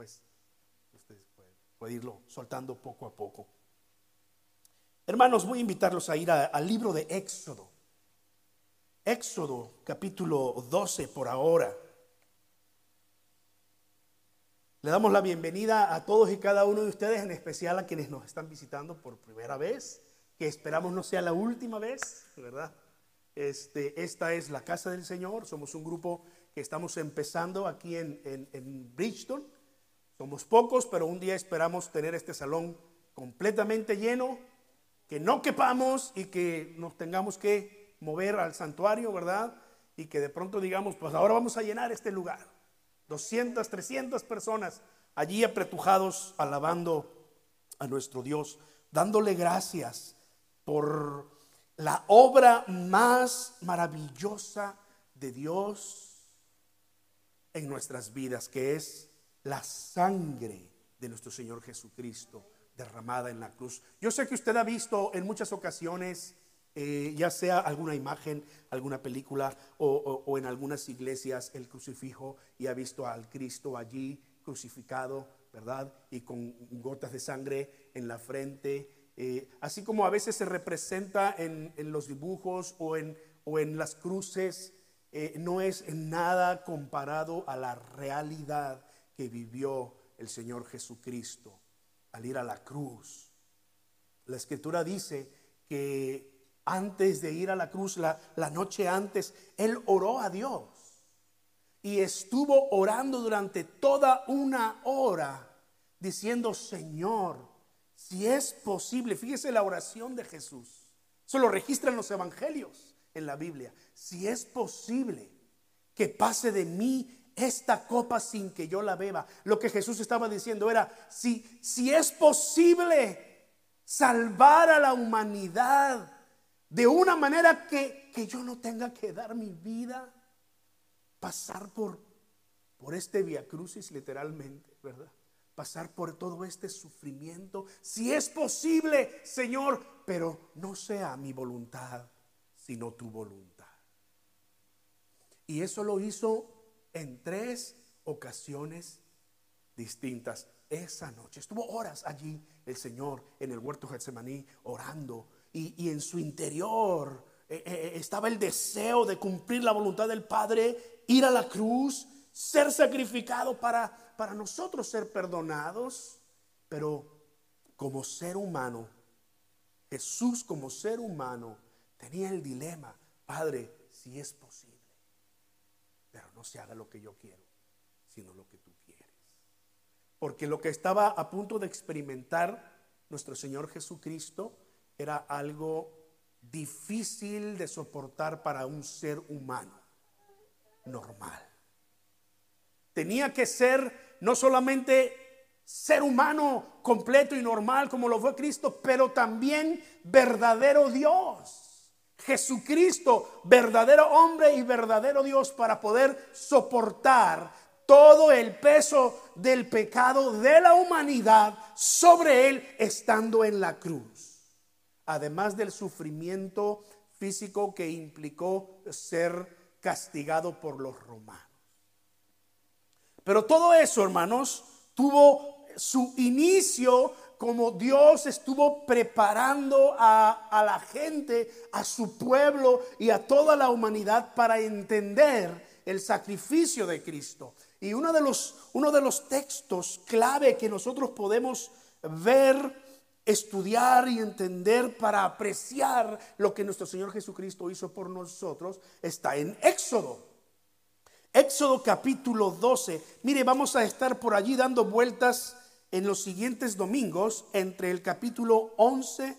después ustedes pueden, irlo soltando poco a poco. Hermanos, voy a invitarlos a ir al libro de Éxodo. Éxodo capítulo 12 por ahora. Le damos la bienvenida a todos y cada uno de ustedes, en especial a quienes nos están visitando por primera vez, que esperamos no sea la última vez, ¿verdad? Este, esta es la casa del Señor, somos un grupo que estamos empezando aquí en, en, Bridgeton. Somos pocos, pero un día esperamos tener este salón completamente lleno, que no quepamos y que nos tengamos que mover al santuario, ¿verdad? Y que de pronto digamos, pues ahora vamos a llenar este lugar. 200, 300 personas allí apretujados alabando a nuestro Dios, dándole gracias por la obra más maravillosa de Dios en nuestras vidas, que es la sangre de nuestro Señor Jesucristo derramada en la cruz. Yo sé que usted ha visto en muchas ocasiones eh, ya sea alguna imagen, alguna película o, en algunas iglesias el crucifijo y ha visto al Cristo allí crucificado, ¿verdad? Y con gotas de sangre en la frente. Eh, así como a veces se representa en, los dibujos o en, o en las cruces, eh, no es nada comparado a la realidad que vivió el Señor Jesucristo al ir a la cruz. La escritura dice que antes de ir a la cruz, la, noche antes, él oró a Dios y estuvo orando durante toda una hora diciendo, Señor, si es posible, fíjese la oración de Jesús, eso lo registran los evangelios en la Biblia, si es posible que pase de mí esta copa sin que yo la beba. Lo que Jesús estaba diciendo era, si, si es posible salvar a la humanidad, de una manera que, yo no tenga que dar mi vida, pasar por, por este via crucis literalmente, ¿verdad? Pasar por todo este sufrimiento, si es posible, Señor, pero no sea mi voluntad, sino tu voluntad. Y eso lo hizo en tres ocasiones distintas. Esa noche estuvo horas allí el Señor en el huerto Getsemaní orando y, en su interior eh, eh, eh, estaba el deseo de cumplir la voluntad del Padre, ir a la cruz, ser sacrificado para, para nosotros ser perdonados, pero como ser humano, Jesús como ser humano tenía el dilema, Padre, si es posible, no se haga lo que yo quiero, sino lo que tú quieres. Porque lo que estaba a punto de experimentar nuestro Señor Jesucristo, era algo difícil de soportar para un ser humano normal. Tenía que ser no solamente ser humano completo y normal como lo fue Cristo, pero también verdadero Dios. Jesucristo, verdadero hombre y verdadero Dios para poder soportar todo el peso del pecado de la humanidad sobre él estando en la cruz además del sufrimiento físico que implicó ser castigado por los romanos. Pero todo eso, hermanos, tuvo su inicio como Dios estuvo preparando a, la gente, a su pueblo y a toda la humanidad para entender el sacrificio de Cristo. Y uno de los, uno de los textos clave que nosotros podemos ver estudiar y entender para apreciar lo que nuestro Señor Jesucristo hizo por nosotros está en Éxodo. Éxodo capítulo 12. Mire, vamos a estar por allí dando vueltas en los siguientes domingos entre el capítulo 11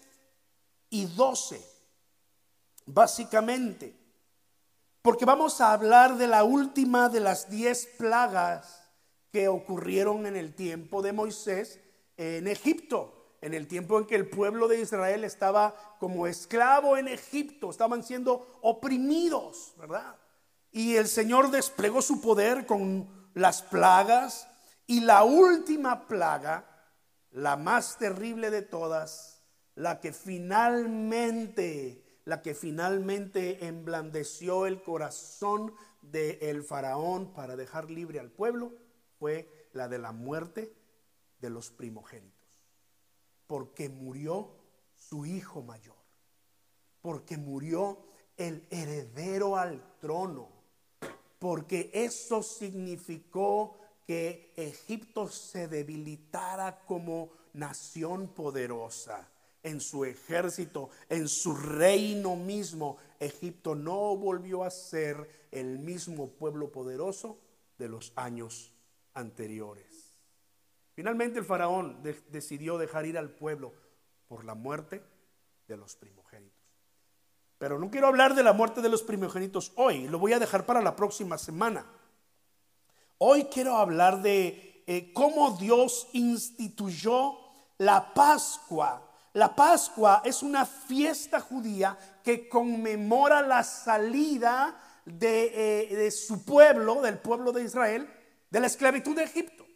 y 12. Básicamente, porque vamos a hablar de la última de las diez plagas que ocurrieron en el tiempo de Moisés en Egipto en el tiempo en que el pueblo de Israel estaba como esclavo en Egipto, estaban siendo oprimidos, ¿verdad? Y el Señor desplegó su poder con las plagas y la última plaga, la más terrible de todas, la que finalmente, la que finalmente emblandeció el corazón del faraón para dejar libre al pueblo, fue la de la muerte de los primogénitos. Porque murió su hijo mayor. Porque murió el heredero al trono. Porque eso significó que Egipto se debilitara como nación poderosa en su ejército, en su reino mismo. Egipto no volvió a ser el mismo pueblo poderoso de los años anteriores. Finalmente el faraón decidió dejar ir al pueblo por la muerte de los primogénitos. Pero no quiero hablar de la muerte de los primogénitos hoy, lo voy a dejar para la próxima semana. Hoy quiero hablar de eh, cómo Dios instituyó la Pascua. La Pascua es una fiesta judía que conmemora la salida de, eh, de su pueblo, del pueblo de Israel, de la esclavitud de Egipto.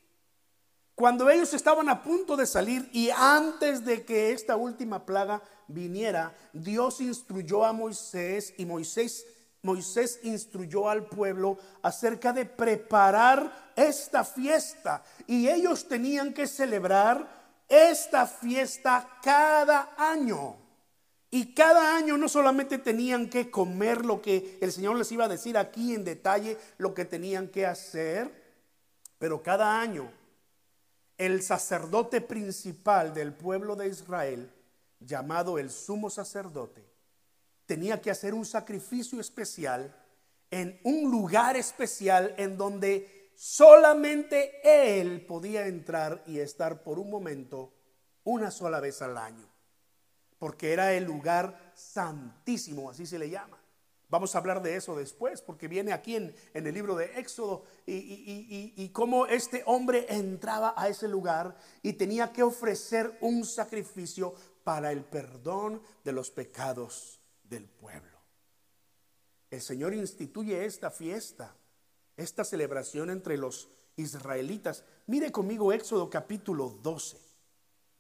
Cuando ellos estaban a punto de salir y antes de que esta última plaga viniera, Dios instruyó a Moisés y Moisés Moisés instruyó al pueblo acerca de preparar esta fiesta y ellos tenían que celebrar esta fiesta cada año. Y cada año no solamente tenían que comer lo que el Señor les iba a decir aquí en detalle, lo que tenían que hacer, pero cada año el sacerdote principal del pueblo de Israel, llamado el sumo sacerdote, tenía que hacer un sacrificio especial en un lugar especial en donde solamente él podía entrar y estar por un momento una sola vez al año, porque era el lugar santísimo, así se le llama. Vamos a hablar de eso después, porque viene aquí en, el libro de Éxodo y, y, cómo este hombre entraba a ese lugar y tenía que ofrecer un sacrificio para el perdón de los pecados pueblo. El Señor instituye esta fiesta, esta celebración entre los israelitas. Mire conmigo Éxodo capítulo 12.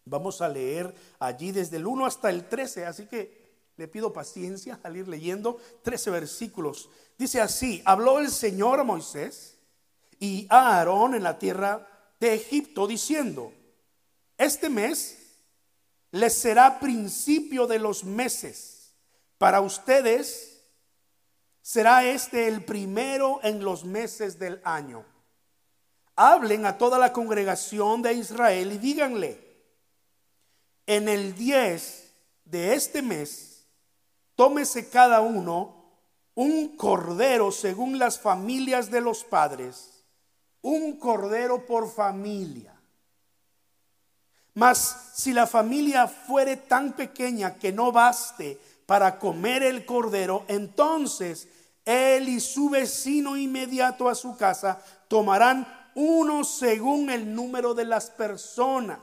Vamos a leer allí desde el 1 hasta el 13, así que le pido paciencia al ir leyendo 13 versículos. Dice así, habló el Señor a Moisés y a Aarón en la tierra de Egipto diciendo, este mes les será principio de los meses para ustedes será este el primero en los meses del año. Hablen a toda la congregación de Israel y díganle, en el 10 de este mes, tómese cada uno un cordero según las familias de los padres, un cordero por familia. Mas si la familia fuere tan pequeña que no baste para comer el cordero, entonces él y su vecino inmediato a su casa tomarán uno según el número de las personas,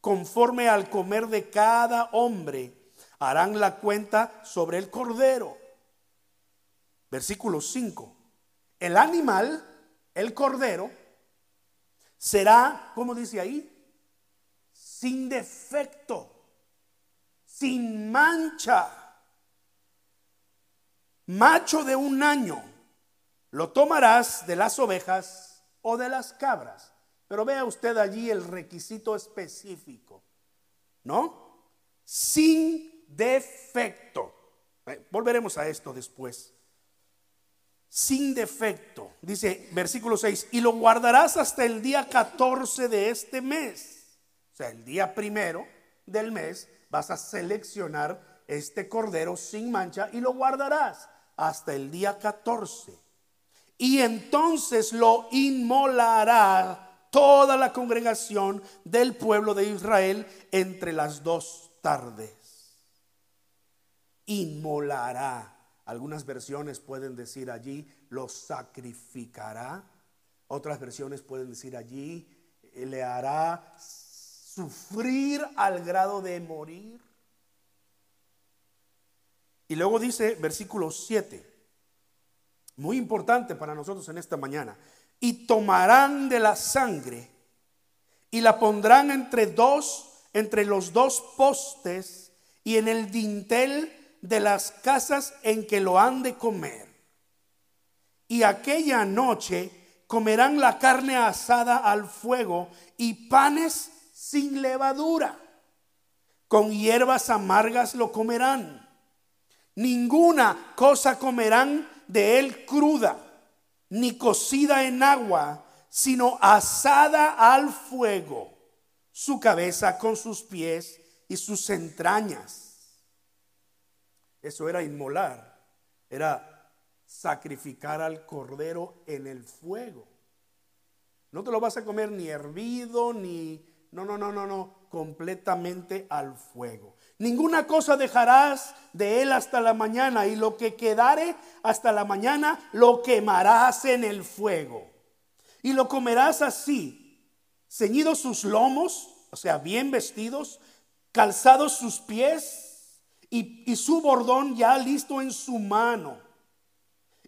conforme al comer de cada hombre, harán la cuenta sobre el cordero. Versículo 5. El animal, el cordero, será, como dice ahí, sin defecto sin mancha, macho de un año, lo tomarás de las ovejas o de las cabras. Pero vea usted allí el requisito específico, ¿no? Sin defecto. Eh, volveremos a esto después. Sin defecto. Dice versículo 6, y lo guardarás hasta el día 14 de este mes. O sea, el día primero del mes vas a seleccionar este cordero sin mancha y lo guardarás hasta el día 14. Y entonces lo inmolará toda la congregación del pueblo de Israel entre las dos tardes. Inmolará. Algunas versiones pueden decir allí, lo sacrificará. Otras versiones pueden decir allí, le hará sufrir al grado de morir. Y luego dice versículo 7, muy importante para nosotros en esta mañana, y tomarán de la sangre y la pondrán entre dos, entre los dos postes y en el dintel de las casas en que lo han de comer. Y aquella noche comerán la carne asada al fuego y panes sin levadura. Con hierbas amargas lo comerán. Ninguna cosa comerán de él cruda, ni cocida en agua, sino asada al fuego, su cabeza con sus pies y sus entrañas. Eso era inmolar, era sacrificar al cordero en el fuego. No te lo vas a comer ni hervido, ni... No, no, no, no, no, completamente al fuego. Ninguna cosa dejarás de él hasta la mañana y lo que quedare hasta la mañana lo quemarás en el fuego. Y lo comerás así, ceñidos sus lomos, o sea, bien vestidos, calzados sus pies y, y su bordón ya listo en su mano.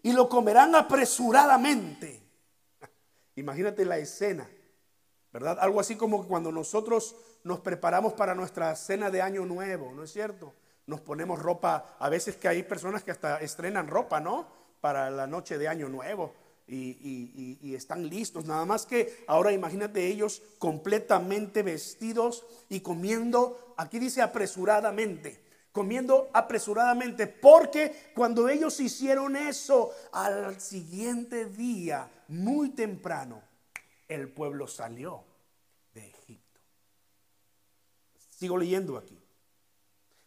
Y lo comerán apresuradamente. Imagínate la escena, ¿verdad? Algo así como cuando nosotros nos preparamos para nuestra cena de año nuevo, ¿no es cierto? Nos ponemos ropa, a veces que hay personas que hasta estrenan ropa, ¿no? Para la noche de año nuevo. Y, están listos. Nada más que ahora imagínate ellos completamente vestidos y comiendo, aquí dice apresuradamente, comiendo apresuradamente, porque cuando ellos hicieron eso, al siguiente día, muy temprano, el pueblo salió Sigo leyendo aquí.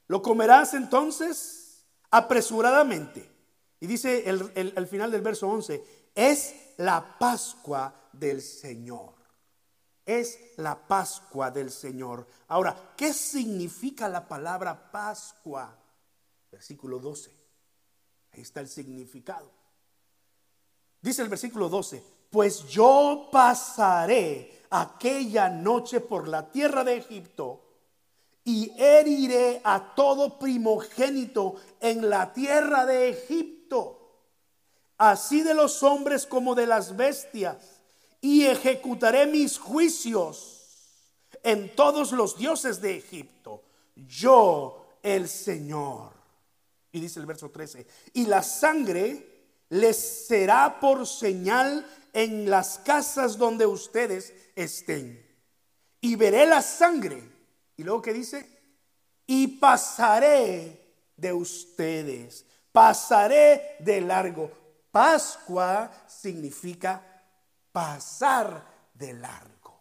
Lo comerás entonces apresuradamente. Y dice el, el, final del verso 11, es la Pascua del Señor. Es la Pascua del Señor. Ahora, ¿qué significa la palabra Pascua? Versículo 12. Ahí está el significado. Dice el versículo 12, pues yo pasaré aquella noche por la tierra de Egipto y heriré a todo primogénito en la tierra de Egipto, así de los hombres como de las bestias, y ejecutaré mis juicios en todos los dioses de Egipto, yo el Señor. Y dice el verso 13, y la sangre les será por señal en las casas donde ustedes estén. Y veré la sangre y luego que dice, y pasaré de ustedes, pasaré de largo. Pascua significa pasar de largo.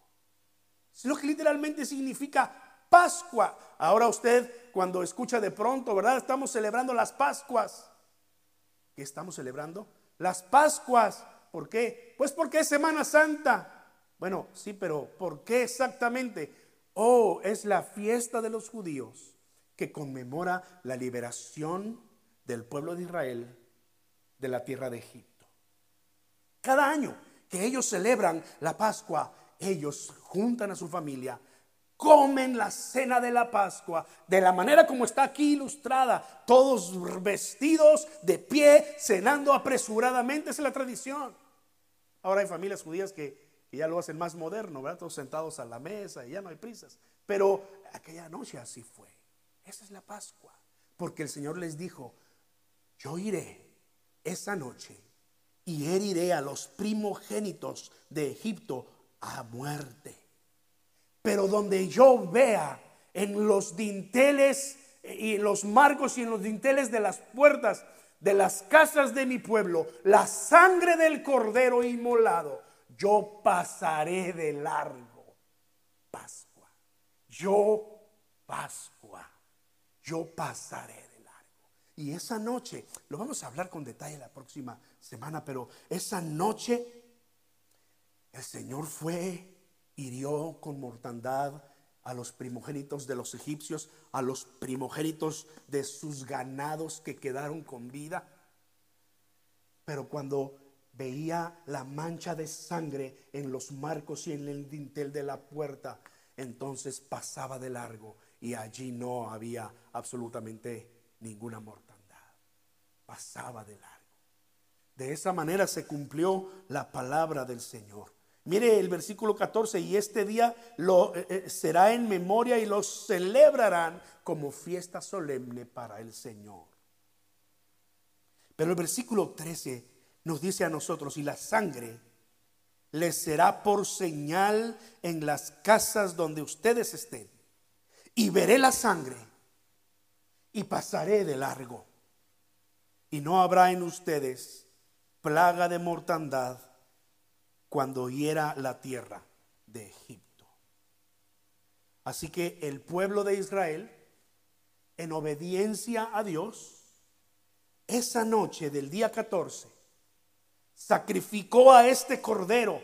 Es lo que literalmente significa Pascua. Ahora usted cuando escucha de pronto, ¿verdad? Estamos celebrando las Pascuas. ¿Qué estamos celebrando? Las Pascuas. ¿Por qué? Pues porque es Semana Santa. Bueno, sí, pero ¿por qué exactamente? Oh, es la fiesta de los judíos que conmemora la liberación del pueblo de Israel de la tierra de Egipto. Cada año que ellos celebran la Pascua, ellos juntan a su familia, comen la cena de la Pascua de la manera como está aquí ilustrada, todos vestidos de pie, cenando apresuradamente, es la tradición. Ahora hay familias judías que y ya lo hacen más moderno, ¿verdad? Todos sentados a la mesa y ya no hay prisas. Pero aquella noche así fue. Esa es la Pascua. Porque el Señor les dijo, yo iré esa noche y heriré a los primogénitos de Egipto a muerte. Pero donde yo vea en los dinteles y en los marcos y en los dinteles de las puertas de las casas de mi pueblo la sangre del cordero inmolado, yo pasaré de largo. Pascua. Yo, Pascua. Yo pasaré de largo. Y esa noche, lo vamos a hablar con detalle la próxima semana, pero esa noche el Señor fue, hirió con mortandad a los primogénitos de los egipcios, a los primogénitos de sus ganados que quedaron con vida. Pero cuando veía la mancha de sangre en los marcos y en el dintel de la puerta, entonces pasaba de largo y allí no había absolutamente ninguna mortandad. Pasaba de largo. De esa manera se cumplió la palabra del Señor. Mire el versículo 14, y este día lo, eh, eh, será en memoria y lo celebrarán como fiesta solemne para el Señor. Pero el versículo 13 nos dice a nosotros, y la sangre les será por señal en las casas donde ustedes estén. Y veré la sangre y pasaré de largo. Y no habrá en ustedes plaga de mortandad cuando hiera la tierra de Egipto. Así que el pueblo de Israel, en obediencia a Dios, esa noche del día 14, sacrificó a este cordero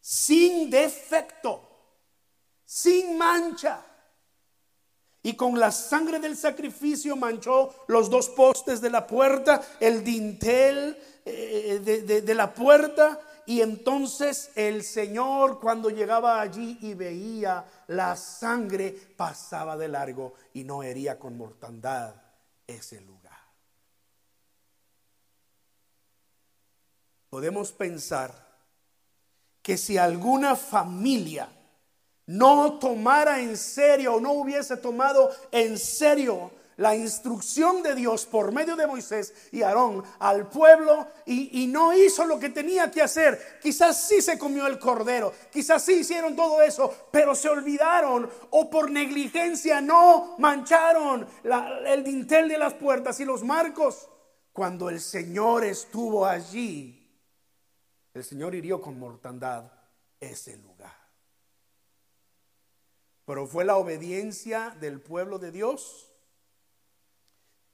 sin defecto, sin mancha. Y con la sangre del sacrificio manchó los dos postes de la puerta, el dintel eh, de, de la puerta. Y entonces el Señor cuando llegaba allí y veía la sangre pasaba de largo y no hería con mortandad ese lugar. podemos pensar que si alguna familia no tomara en serio o no hubiese tomado en serio la instrucción de Dios por medio de Moisés y Aarón al pueblo y, no hizo lo que tenía que hacer. Quizás sí se comió el cordero, quizás sí hicieron todo eso, pero se olvidaron o por negligencia no mancharon el dintel de las puertas y los marcos. Cuando el Señor estuvo allí, el Señor hirió con mortandad ese lugar. Pero fue la obediencia del pueblo de Dios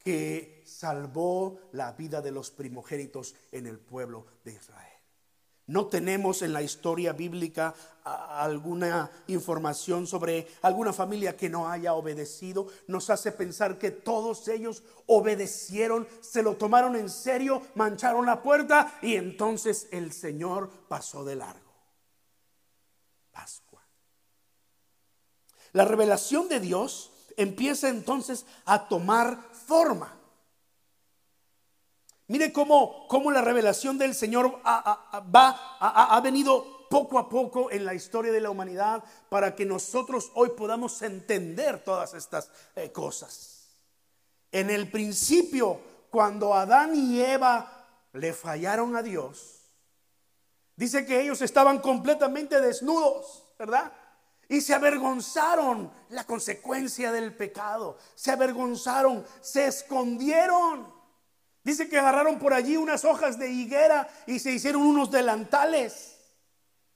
que salvó la vida de los primogénitos en el pueblo de Israel. No tenemos en la historia bíblica alguna información sobre alguna familia que no haya obedecido. Nos hace pensar que todos ellos obedecieron, se lo tomaron en serio, mancharon la puerta y entonces el Señor pasó de largo. Pascua. La revelación de Dios empieza entonces a tomar forma. Mire cómo, cómo la revelación del Señor va, ha, venido poco a poco en la historia de la humanidad para que nosotros hoy podamos entender todas estas eh, cosas. En el principio, cuando Adán y Eva le fallaron a Dios, dice que ellos estaban completamente desnudos, ¿verdad? Y se avergonzaron la consecuencia del pecado, se avergonzaron, se escondieron. Dice que agarraron por allí unas hojas de higuera y se hicieron unos delantales.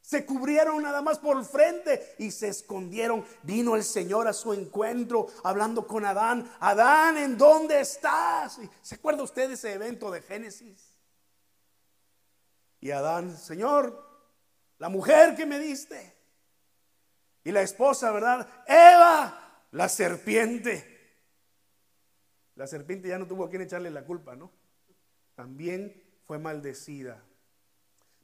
Se cubrieron nada más por el frente y se escondieron. Vino el Señor a su encuentro hablando con Adán. Adán, ¿en dónde estás? ¿Se acuerda usted de ese evento de Génesis? Y Adán, Señor, la mujer que me diste. Y la esposa, ¿verdad? Eva, la serpiente. La serpiente ya no tuvo a quien echarle la culpa, ¿no? También fue maldecida.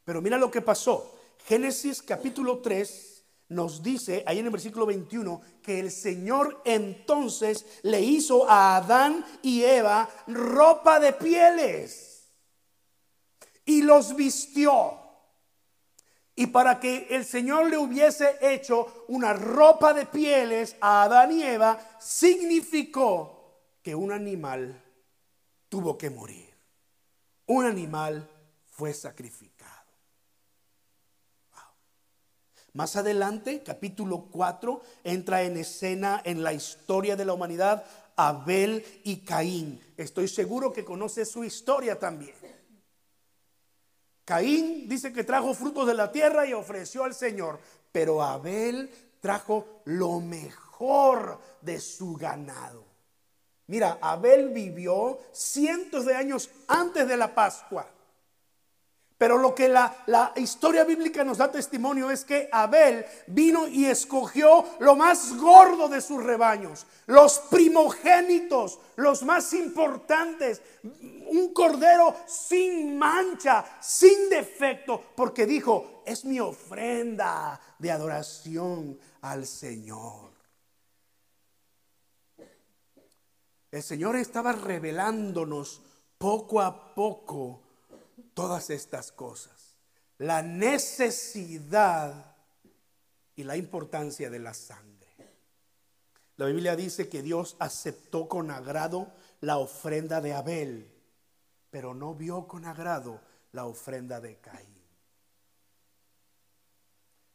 Pero mira lo que pasó. Génesis capítulo 3 nos dice, ahí en el versículo 21, que el Señor entonces le hizo a Adán y Eva ropa de pieles y los vistió. Y para que el Señor le hubiese hecho una ropa de pieles a Adán y Eva, significó que un animal tuvo que morir. Un animal fue sacrificado. Más adelante, capítulo 4, entra en escena en la historia de la humanidad Abel y Caín. Estoy seguro que conoce su historia también. Caín dice que trajo frutos de la tierra y ofreció al Señor, pero Abel trajo lo mejor de su ganado. Mira, Abel vivió cientos de años antes de la Pascua. Pero lo que la, la, historia bíblica nos da testimonio es que Abel vino y escogió lo más gordo de sus rebaños, los primogénitos, los más importantes, un cordero sin mancha, sin defecto, porque dijo, es mi ofrenda de adoración al Señor. El Señor estaba revelándonos poco a poco todas estas cosas. La necesidad y la importancia de la sangre. La Biblia dice que Dios aceptó con agrado la ofrenda de Abel, pero no vio con agrado la ofrenda de Caín.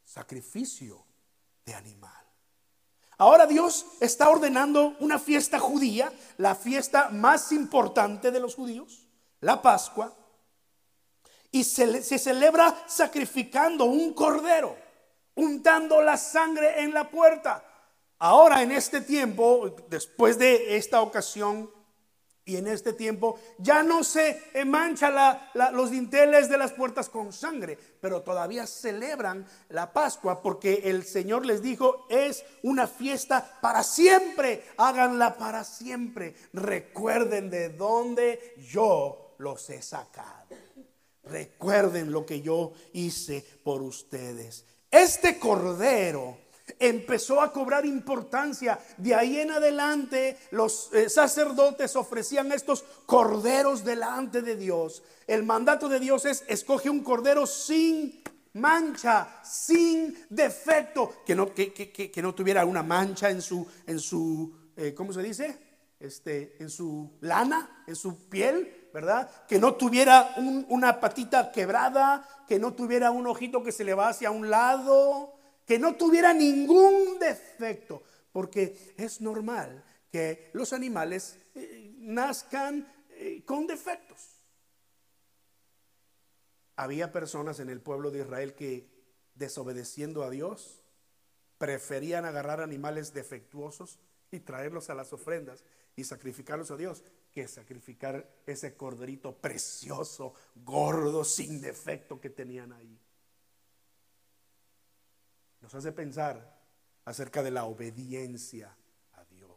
sacrificio de animal. Ahora Dios está ordenando una fiesta judía, la fiesta más importante de los judíos, la Pascua, y se, celebra sacrificando un cordero, untando la sangre en la puerta. Ahora en este tiempo, después de esta ocasión, y en este tiempo ya no se mancha los dinteles de las puertas con sangre, pero todavía celebran la Pascua porque el Señor les dijo, es una fiesta para siempre, háganla para siempre. Recuerden de dónde yo los he sacado. Recuerden lo que yo hice por ustedes. Este cordero empezó a cobrar importancia. De ahí en adelante los eh, sacerdotes ofrecían estos corderos delante de Dios. El mandato de Dios es, escoge un cordero sin mancha, sin defecto, que no, que, no tuviera una mancha en su, en su eh, ¿cómo se dice? Este, en su lana, en su piel, ¿verdad? Que no tuviera una patita quebrada, que no tuviera un ojito que se le va hacia un lado, que no tuviera ningún defecto, porque es normal que los animales eh, nazcan eh, con defectos. Había personas en el pueblo de Israel que, desobedeciendo a Dios, preferían agarrar animales defectuosos y traerlos a las ofrendas y sacrificarlos a Dios que sacrificar ese corderito precioso, gordo, sin defecto que tenían ahí nos hace pensar acerca de la obediencia a Dios.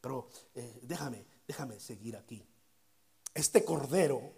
Pero eh, déjame, déjame seguir aquí. Este cordero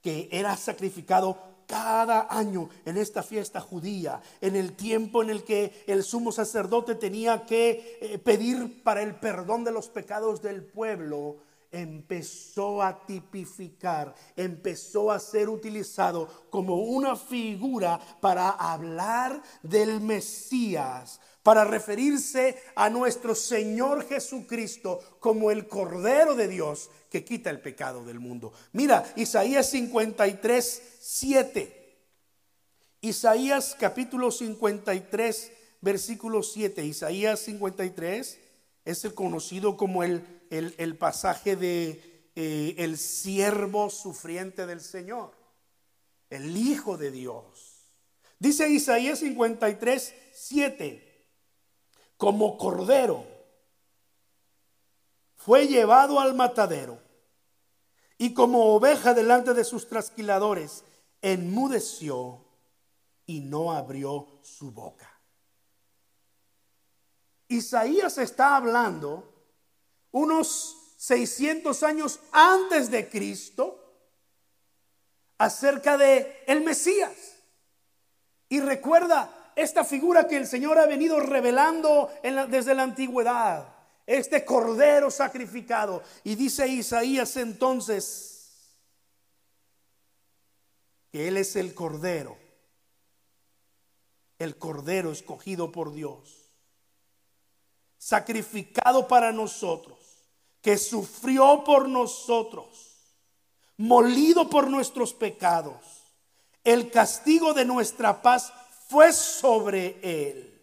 que era sacrificado cada año en esta fiesta judía, en el tiempo en el que el sumo sacerdote tenía que eh, pedir para el perdón de los pecados del pueblo, empezó a tipificar, empezó a ser utilizado como una figura para hablar del Mesías, para referirse a nuestro Señor Jesucristo como el Cordero de Dios que quita el pecado del mundo. Mira, Isaías 53, 7. Isaías capítulo 53, versículo 7. Isaías 53 es el conocido como el el, pasaje de eh, el siervo sufriente del Señor, el Hijo de Dios. Dice Isaías 53, 7, como cordero fue llevado al matadero y como oveja delante de sus trasquiladores, enmudeció y no abrió su boca. Isaías está hablando unos 600 años antes de Cristo acerca de el Mesías. Y recuerda esta figura que el Señor ha venido revelando desde la antigüedad, este cordero sacrificado. Y dice Isaías entonces que Él es el cordero, el cordero escogido por Dios, sacrificado para nosotros que sufrió por nosotros, molido por nuestros pecados. El castigo de nuestra paz fue sobre él.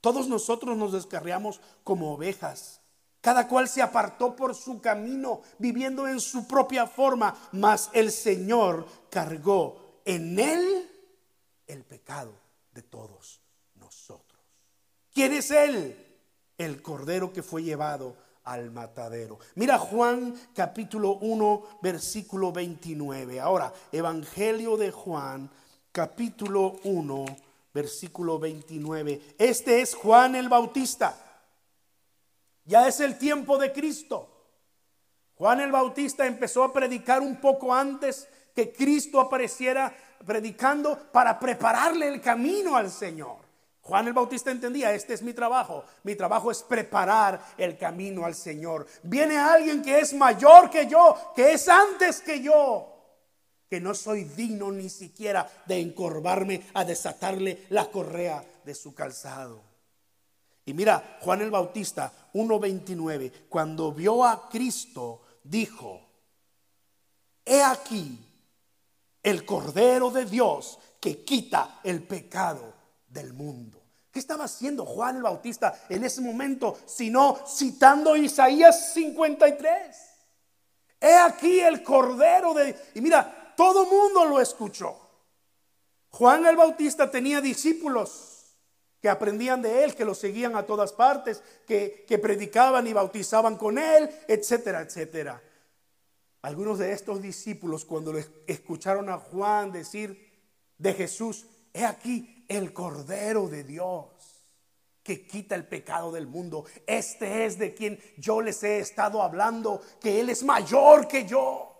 Todos nosotros nos descarriamos como ovejas. Cada cual se apartó por su camino, viviendo en su propia forma, mas el Señor cargó en él el pecado de todos nosotros. ¿Quién es él? El cordero que fue llevado al matadero. Mira Juan capítulo 1 versículo 29. Ahora, Evangelio de Juan capítulo 1 versículo 29. Este es Juan el Bautista. Ya es el tiempo de Cristo. Juan el Bautista empezó a predicar un poco antes que Cristo apareciera predicando para prepararle el camino al Señor. Juan el Bautista entendía, este es mi trabajo. Mi trabajo es preparar el camino al Señor. Viene alguien que es mayor que yo, que es antes que yo, que no soy digno ni siquiera de encorvarme a desatarle la correa de su calzado. Y mira, Juan el Bautista 1.29, cuando vio a Cristo, dijo, he aquí el Cordero de Dios que quita el pecado del mundo. ¿Qué estaba haciendo Juan el Bautista en ese momento? Sino citando Isaías 53. He aquí el Cordero de... Y mira, todo mundo lo escuchó. Juan el Bautista tenía discípulos que aprendían de él, que lo seguían a todas partes, que, que predicaban y bautizaban con él, etcétera, etcétera. Algunos de estos discípulos cuando escucharon a Juan decir de Jesús, he aquí el Cordero de Dios que quita el pecado del mundo. Este es de quien yo les he estado hablando, que Él es mayor que yo.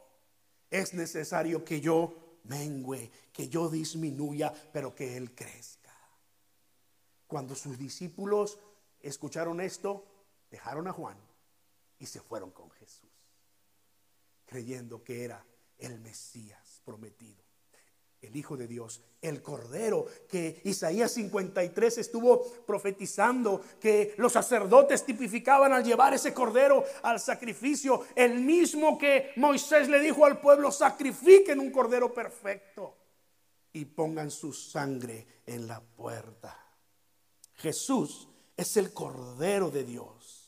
Es necesario que yo mengue, que yo disminuya, pero que Él crezca. Cuando sus discípulos escucharon esto, dejaron a Juan y se fueron con Jesús, creyendo que era el Mesías prometido el Hijo de Dios, el Cordero, que Isaías 53 estuvo profetizando, que los sacerdotes tipificaban al llevar ese Cordero al sacrificio, el mismo que Moisés le dijo al pueblo, sacrifiquen un Cordero perfecto y pongan su sangre en la puerta. Jesús es el Cordero de Dios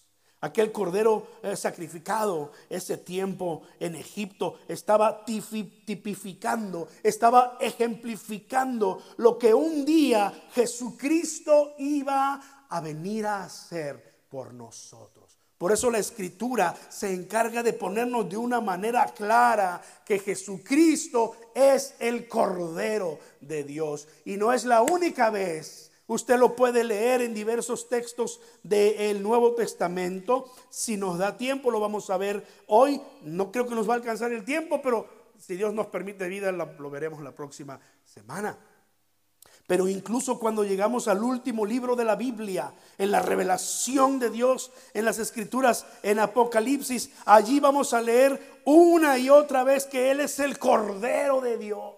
Aquel cordero eh, sacrificado ese tiempo en Egipto estaba tipificando, estaba ejemplificando lo que un día Jesucristo iba a venir a hacer por nosotros. Por eso la escritura se encarga de ponernos de una manera clara que Jesucristo es el Cordero de Dios. Y no es la única vez Usted lo puede leer en diversos textos del Nuevo Testamento. Si nos da tiempo, lo vamos a ver hoy. No creo que nos va a alcanzar el tiempo, pero si Dios nos permite vida, lo veremos la próxima semana. Pero incluso cuando llegamos al último libro de la Biblia, en la revelación de Dios, en las escrituras, en Apocalipsis, allí vamos a leer una y otra vez que Él es el Cordero de Dios.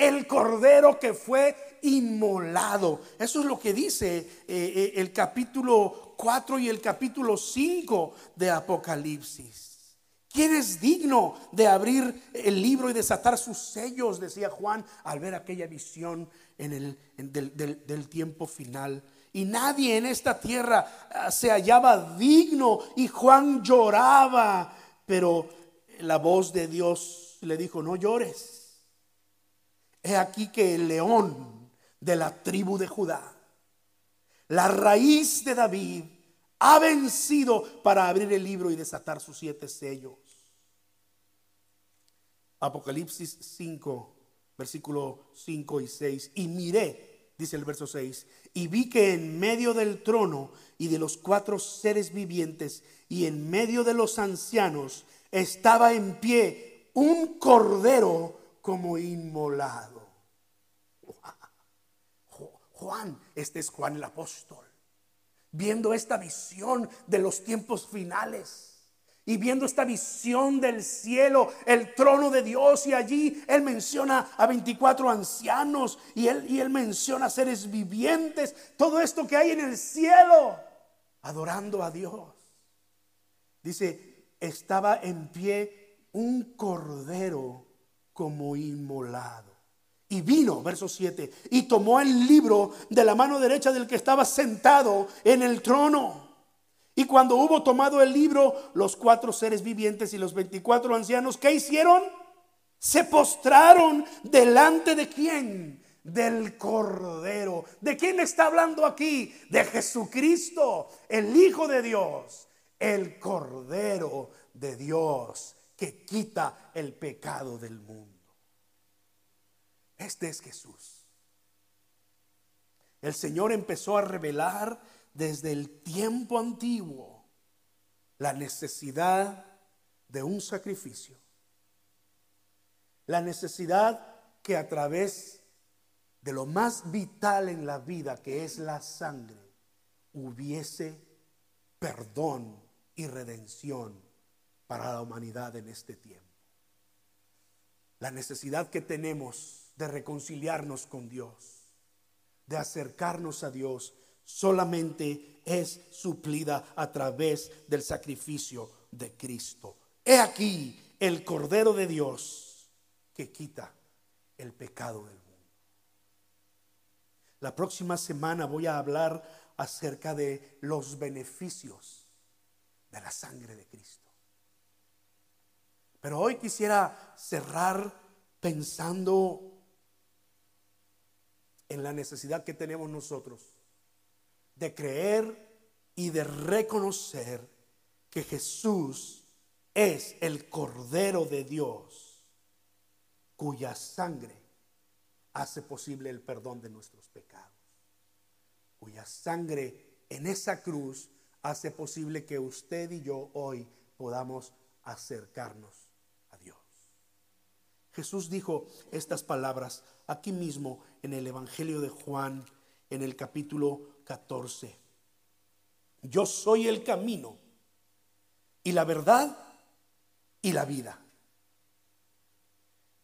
El Cordero que fue inmolado. Eso es lo que dice eh, eh, el capítulo 4 y el capítulo 5 de Apocalipsis. ¿Quién es digno de abrir el libro y desatar sus sellos? Decía Juan al ver aquella visión en el, del, tiempo final. Y nadie en esta tierra ah, se hallaba digno. Y Juan lloraba. Pero la voz de Dios le dijo, no llores. He aquí que el león de la tribu de Judá. La raíz de David ha vencido para abrir el libro y desatar sus siete sellos. Apocalipsis 5, versículo 5 y 6. Y miré, dice el verso 6, y vi que en medio del trono y de los cuatro seres vivientes y en medio de los ancianos estaba en pie un cordero como inmolado Juan, este es Juan el apóstol, viendo esta visión de los tiempos finales. Y viendo esta visión del cielo, el trono de Dios, y allí él menciona a 24 ancianos y él, y él menciona seres vivientes, todo esto que hay en el cielo, adorando a Dios. Dice, estaba en pie un cordero como inmolado. Y vino, verso 7, y tomó el libro de la mano derecha del que estaba sentado en el trono. Y cuando hubo tomado el libro, los cuatro seres vivientes y los veinticuatro ancianos, ¿qué hicieron? Se postraron delante de quién? Del Cordero. ¿De quién está hablando aquí? De Jesucristo, el Hijo de Dios, el Cordero de Dios que quita el pecado del mundo. Este es Jesús. El Señor empezó a revelar desde el tiempo antiguo la necesidad de un sacrificio. La necesidad que a través de lo más vital en la vida, que es la sangre, hubiese perdón y redención para la humanidad en este tiempo. La necesidad que tenemos de reconciliarnos con Dios, de acercarnos a Dios, solamente es suplida a través del sacrificio de Cristo. He aquí el Cordero de Dios que quita el pecado del mundo. La próxima semana voy a hablar acerca de los beneficios de la sangre de Cristo. Pero hoy quisiera cerrar pensando en la necesidad que tenemos nosotros de creer y de reconocer que Jesús es el Cordero de Dios cuya sangre hace posible el perdón de nuestros pecados, cuya sangre en esa cruz hace posible que usted y yo hoy podamos acercarnos. Jesús dijo estas palabras aquí mismo en el Evangelio de Juan, en el capítulo 14. Yo soy el camino y la verdad y la vida.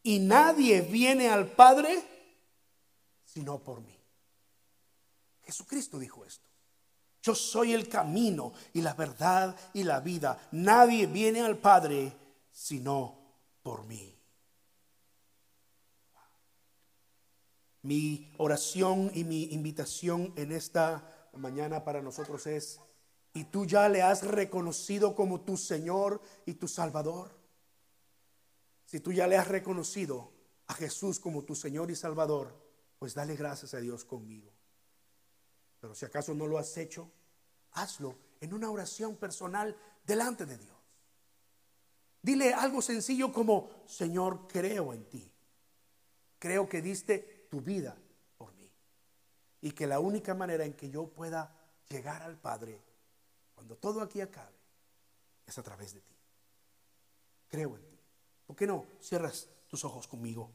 Y nadie viene al Padre sino por mí. Jesucristo dijo esto. Yo soy el camino y la verdad y la vida. Nadie viene al Padre sino por mí. Mi oración y mi invitación en esta mañana para nosotros es, ¿y tú ya le has reconocido como tu Señor y tu Salvador? Si tú ya le has reconocido a Jesús como tu Señor y Salvador, pues dale gracias a Dios conmigo. Pero si acaso no lo has hecho, hazlo en una oración personal delante de Dios. Dile algo sencillo como, Señor, creo en ti. Creo que diste tu vida por mí. Y que la única manera en que yo pueda llegar al Padre, cuando todo aquí acabe, es a través de ti. Creo en ti. ¿Por qué no cierras tus ojos conmigo?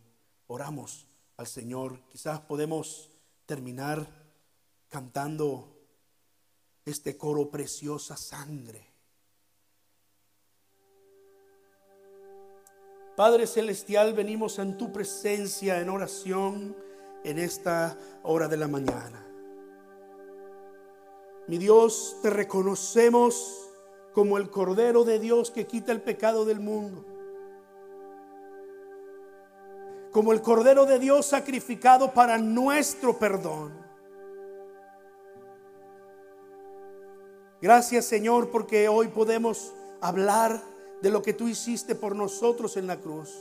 Oramos al Señor. Quizás podemos terminar cantando este coro preciosa sangre. Padre Celestial, venimos en tu presencia en oración en esta hora de la mañana. Mi Dios, te reconocemos como el Cordero de Dios que quita el pecado del mundo. Como el Cordero de Dios sacrificado para nuestro perdón. Gracias Señor porque hoy podemos hablar de lo que tú hiciste por nosotros en la cruz.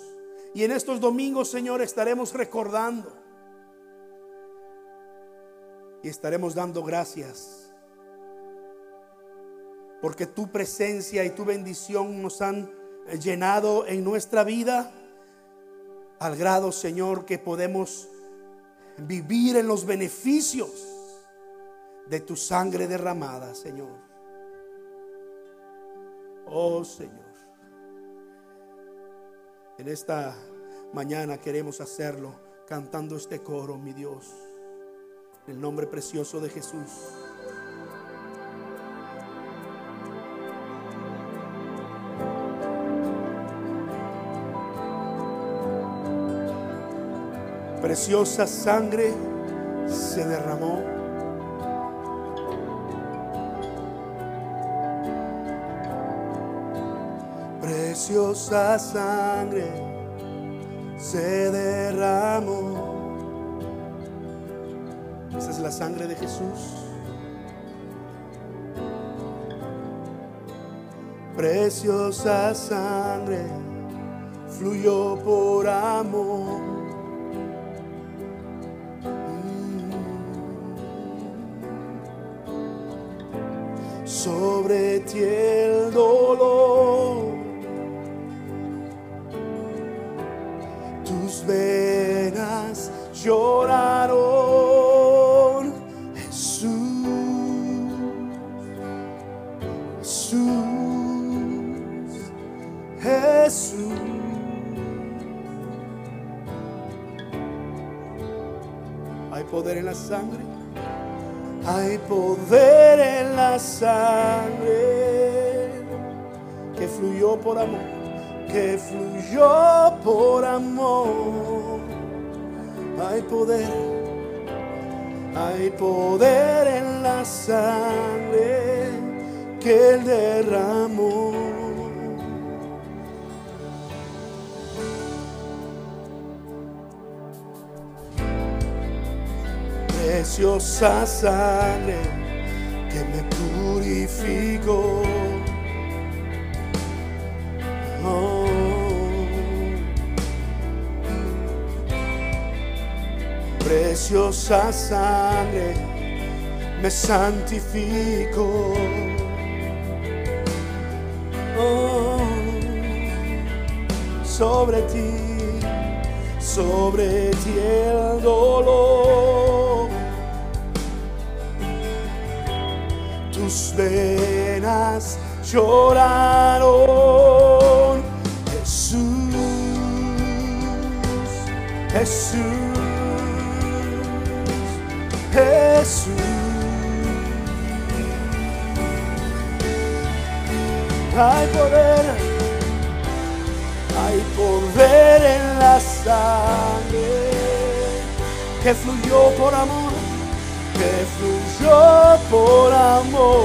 Y en estos domingos, Señor, estaremos recordando y estaremos dando gracias. Porque tu presencia y tu bendición nos han llenado en nuestra vida al grado, Señor, que podemos vivir en los beneficios de tu sangre derramada, Señor. Oh, Señor. En esta mañana queremos hacerlo cantando este coro, mi Dios, el nombre precioso de Jesús. Preciosa sangre se derramó. Preciosa sangre se derramó. La sangre de Jesús. Preciosa sangre fluyó por amor. Sobre ti el poder, hay poder en la sangre que él derramó. Preciosa sangre que me purificó. Preciosa sangre me santificó. Oh, sobre ti, sobre ti el dolor. Tus venas lloraron. Jesús, Jesús. Hay poder, hay poder en la sangre que fluyó por amor, que fluyó por amor.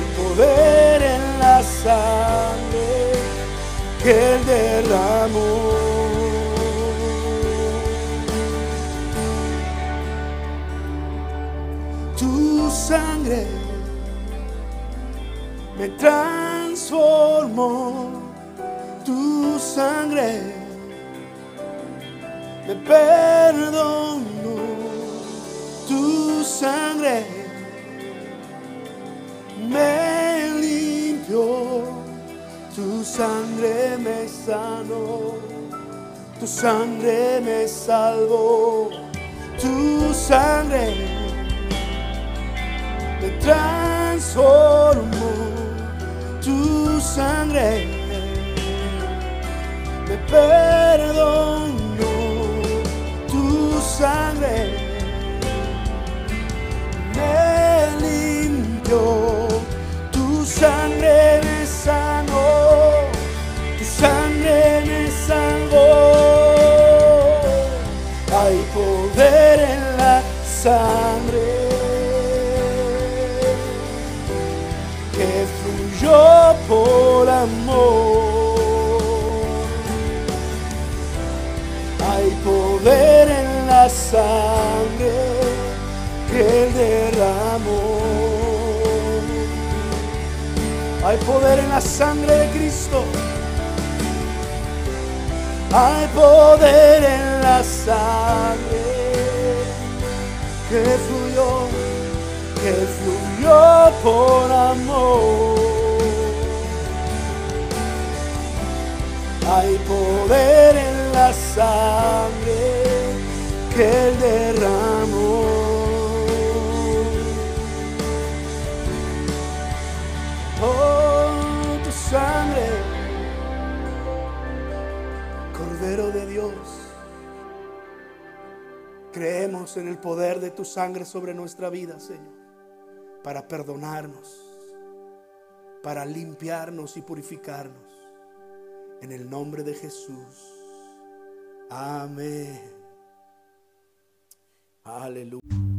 Y poder en la sangre que derramó. Me transformó, tu sangre. Me perdonó, tu sangre. Me limpió, tu sangre me sanó, tu sangre me salvó, tu sangre me transformó tu sangre, me perdonó tu sangre, me limpió, tu sangre me sanó, tu sangre me salvó. Hay poder en la sangre. Por amor. Hay poder en la sangre que él derramó. Hay poder en la sangre de Cristo. Hay poder en la sangre que fluyó que fluyó por amor. Hay poder en la sangre que él derramó. Oh, tu sangre, Cordero de Dios. Creemos en el poder de tu sangre sobre nuestra vida, Señor, para perdonarnos, para limpiarnos y purificarnos. En el nombre de Jesús. Amén. Aleluya.